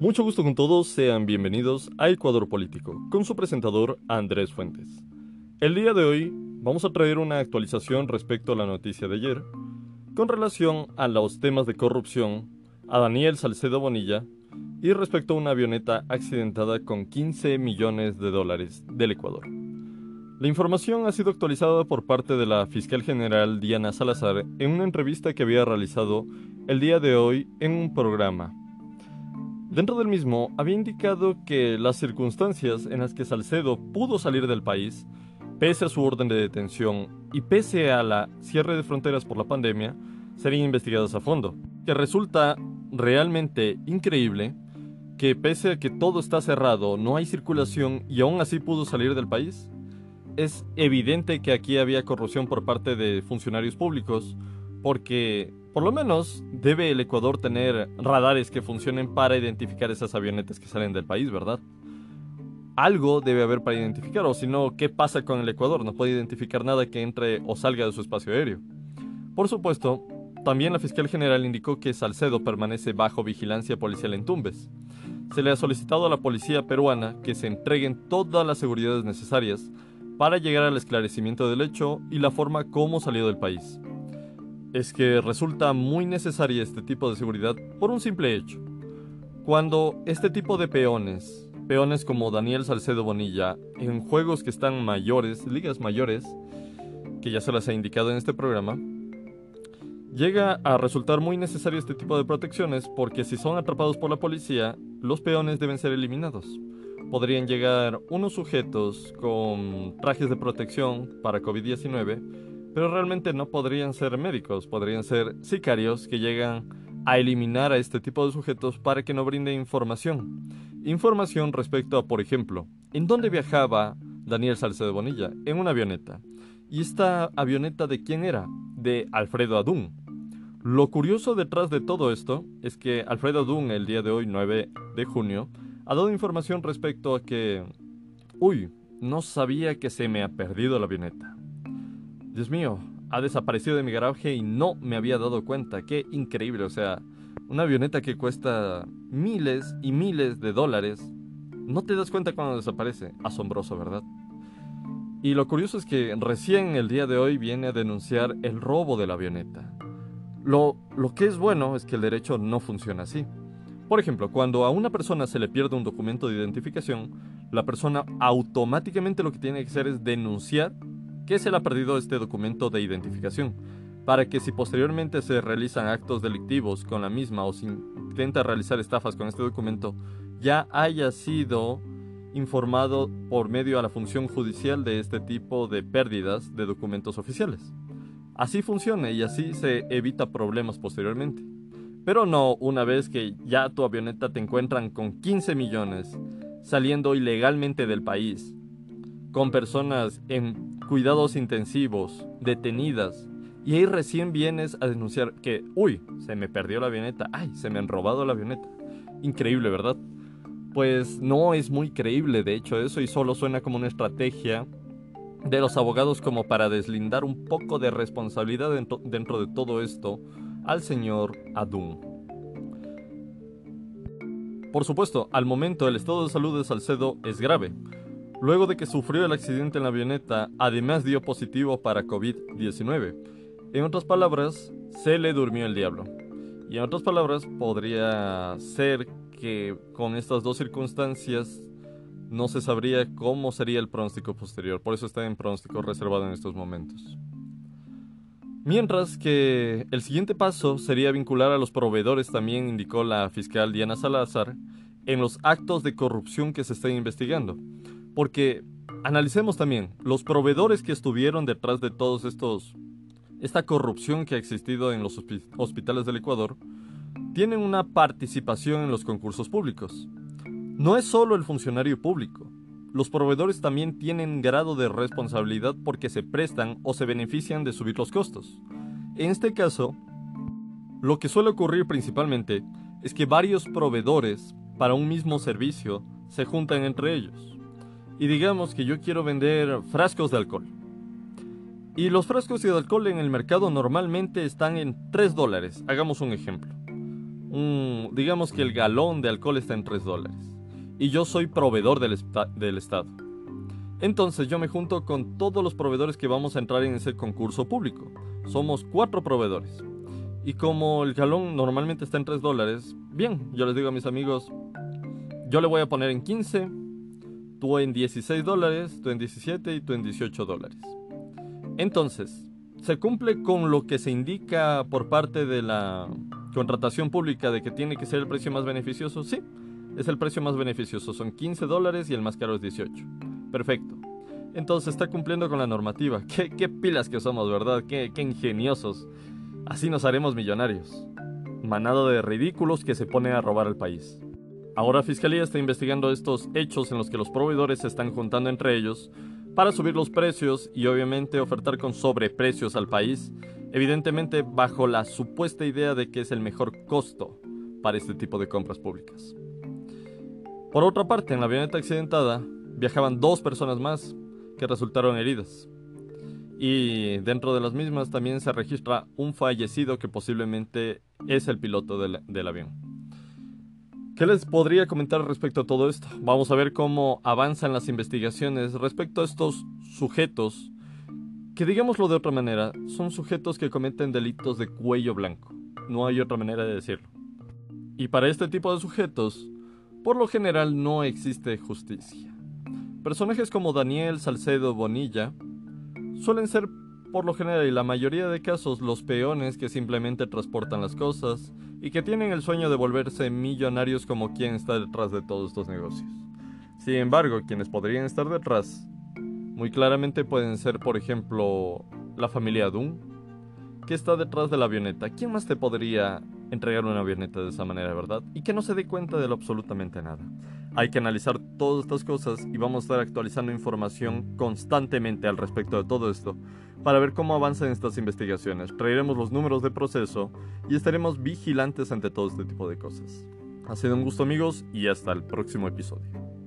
Mucho gusto con todos, sean bienvenidos a Ecuador Político, con su presentador Andrés Fuentes. El día de hoy vamos a traer una actualización respecto a la noticia de ayer, con relación a los temas de corrupción, a Daniel Salcedo Bonilla y respecto a una avioneta accidentada con 15 millones de dólares del Ecuador. La información ha sido actualizada por parte de la fiscal general Diana Salazar en una entrevista que había realizado el día de hoy en un programa Dentro del mismo, había indicado que las circunstancias en las que Salcedo pudo salir del país, pese a su orden de detención y pese a la cierre de fronteras por la pandemia, serían investigadas a fondo. Que resulta realmente increíble que pese a que todo está cerrado, no hay circulación y aún así pudo salir del país. Es evidente que aquí había corrupción por parte de funcionarios públicos, porque por lo menos debe el Ecuador tener radares que funcionen para identificar esas avionetas que salen del país, ¿verdad? Algo debe haber para identificar, o si no, ¿qué pasa con el Ecuador? No puede identificar nada que entre o salga de su espacio aéreo. Por supuesto, también la fiscal general indicó que Salcedo permanece bajo vigilancia policial en Tumbes. Se le ha solicitado a la policía peruana que se entreguen todas las seguridades necesarias para llegar al esclarecimiento del hecho y la forma como salió del país es que resulta muy necesaria este tipo de seguridad por un simple hecho. Cuando este tipo de peones, peones como Daniel Salcedo Bonilla, en juegos que están mayores, ligas mayores, que ya se las he indicado en este programa, llega a resultar muy necesario este tipo de protecciones porque si son atrapados por la policía, los peones deben ser eliminados. Podrían llegar unos sujetos con trajes de protección para COVID-19 pero realmente no podrían ser médicos, podrían ser sicarios que llegan a eliminar a este tipo de sujetos para que no brinde información. Información respecto a, por ejemplo, en dónde viajaba Daniel Salcedo Bonilla, en una avioneta. ¿Y esta avioneta de quién era? De Alfredo Adún. Lo curioso detrás de todo esto es que Alfredo Adún, el día de hoy, 9 de junio, ha dado información respecto a que, uy, no sabía que se me ha perdido la avioneta. Dios mío, ha desaparecido de mi garaje y no me había dado cuenta. Qué increíble, o sea, una avioneta que cuesta miles y miles de dólares, no te das cuenta cuando desaparece. Asombroso, ¿verdad? Y lo curioso es que recién el día de hoy viene a denunciar el robo de la avioneta. Lo, lo que es bueno es que el derecho no funciona así. Por ejemplo, cuando a una persona se le pierde un documento de identificación, la persona automáticamente lo que tiene que hacer es denunciar que se le ha perdido este documento de identificación, para que si posteriormente se realizan actos delictivos con la misma o se intenta realizar estafas con este documento, ya haya sido informado por medio a la función judicial de este tipo de pérdidas de documentos oficiales. Así funciona y así se evita problemas posteriormente. Pero no una vez que ya tu avioneta te encuentran con 15 millones saliendo ilegalmente del país, con personas en cuidados intensivos, detenidas, y ahí recién vienes a denunciar que, uy, se me perdió la avioneta, ay, se me han robado la avioneta. Increíble, ¿verdad? Pues no es muy creíble, de hecho, eso y solo suena como una estrategia de los abogados como para deslindar un poco de responsabilidad dentro, dentro de todo esto al señor Adun. Por supuesto, al momento el estado de salud de Salcedo es grave, Luego de que sufrió el accidente en la avioneta, además dio positivo para COVID-19. En otras palabras, se le durmió el diablo. Y en otras palabras, podría ser que con estas dos circunstancias no se sabría cómo sería el pronóstico posterior. Por eso está en pronóstico reservado en estos momentos. Mientras que el siguiente paso sería vincular a los proveedores, también indicó la fiscal Diana Salazar, en los actos de corrupción que se están investigando. Porque analicemos también los proveedores que estuvieron detrás de todos estos esta corrupción que ha existido en los hospitales del Ecuador tienen una participación en los concursos públicos. No es solo el funcionario público. Los proveedores también tienen grado de responsabilidad porque se prestan o se benefician de subir los costos. En este caso, lo que suele ocurrir principalmente es que varios proveedores para un mismo servicio se juntan entre ellos y digamos que yo quiero vender frascos de alcohol. Y los frascos de alcohol en el mercado normalmente están en 3 dólares, hagamos un ejemplo. digamos que el galón de alcohol está en 3 dólares. Y yo soy proveedor del, Estado. Entonces yo me junto con todos los proveedores que vamos a entrar en ese concurso público. Somos cuatro proveedores. Y como el galón normalmente está en 3 dólares, bien, yo les digo a mis amigos, yo le voy a poner en 15, tú en 16 dólares, tú en 17 y tú en 18 dólares. Entonces, ¿se cumple con lo que se indica por parte de la contratación pública de que tiene que ser el precio más beneficioso? Sí, es el precio más beneficioso, son 15 dólares y el más caro es 18. Perfecto. Entonces está cumpliendo con la normativa. Qué, pilas que somos, ¿verdad? Qué, qué ingeniosos. Así nos haremos millonarios. Manado de ridículos que se pone a robar al país. Ahora Fiscalía está investigando estos hechos en los que los proveedores se están juntando entre ellos para subir los precios y obviamente ofertar con sobreprecios al país, evidentemente bajo la supuesta idea de que es el mejor costo para este tipo de compras públicas. Por otra parte, en la avioneta accidentada viajaban dos personas más que resultaron heridas. Y dentro de las mismas también se registra un fallecido que posiblemente es el piloto del, del avión. ¿Qué les podría comentar respecto a todo esto? Vamos a ver cómo avanzan las investigaciones respecto a estos sujetos que, digámoslo de otra manera, son sujetos que cometen delitos de cuello blanco. No hay otra manera de decirlo. Y para este tipo de sujetos, por lo general no existe justicia. Personajes como Daniel Salcedo Bonilla suelen ser por lo general y la mayoría de casos los peones que simplemente transportan las cosas y que tienen el sueño de volverse millonarios como quien está detrás de todos estos negocios. Sin embargo, quienes podrían estar detrás, muy claramente pueden ser, por ejemplo, la familia Dunn, que está detrás de la avioneta. ¿Quién más te podría entregar una avioneta de esa manera, verdad? Y que no se dé cuenta de lo absolutamente nada. Hay que analizar todas estas cosas y vamos a estar actualizando información constantemente al respecto de todo esto para ver cómo avanzan estas investigaciones. Traeremos los números de proceso y estaremos vigilantes ante todo este tipo de cosas. Ha sido un gusto amigos y hasta el próximo episodio.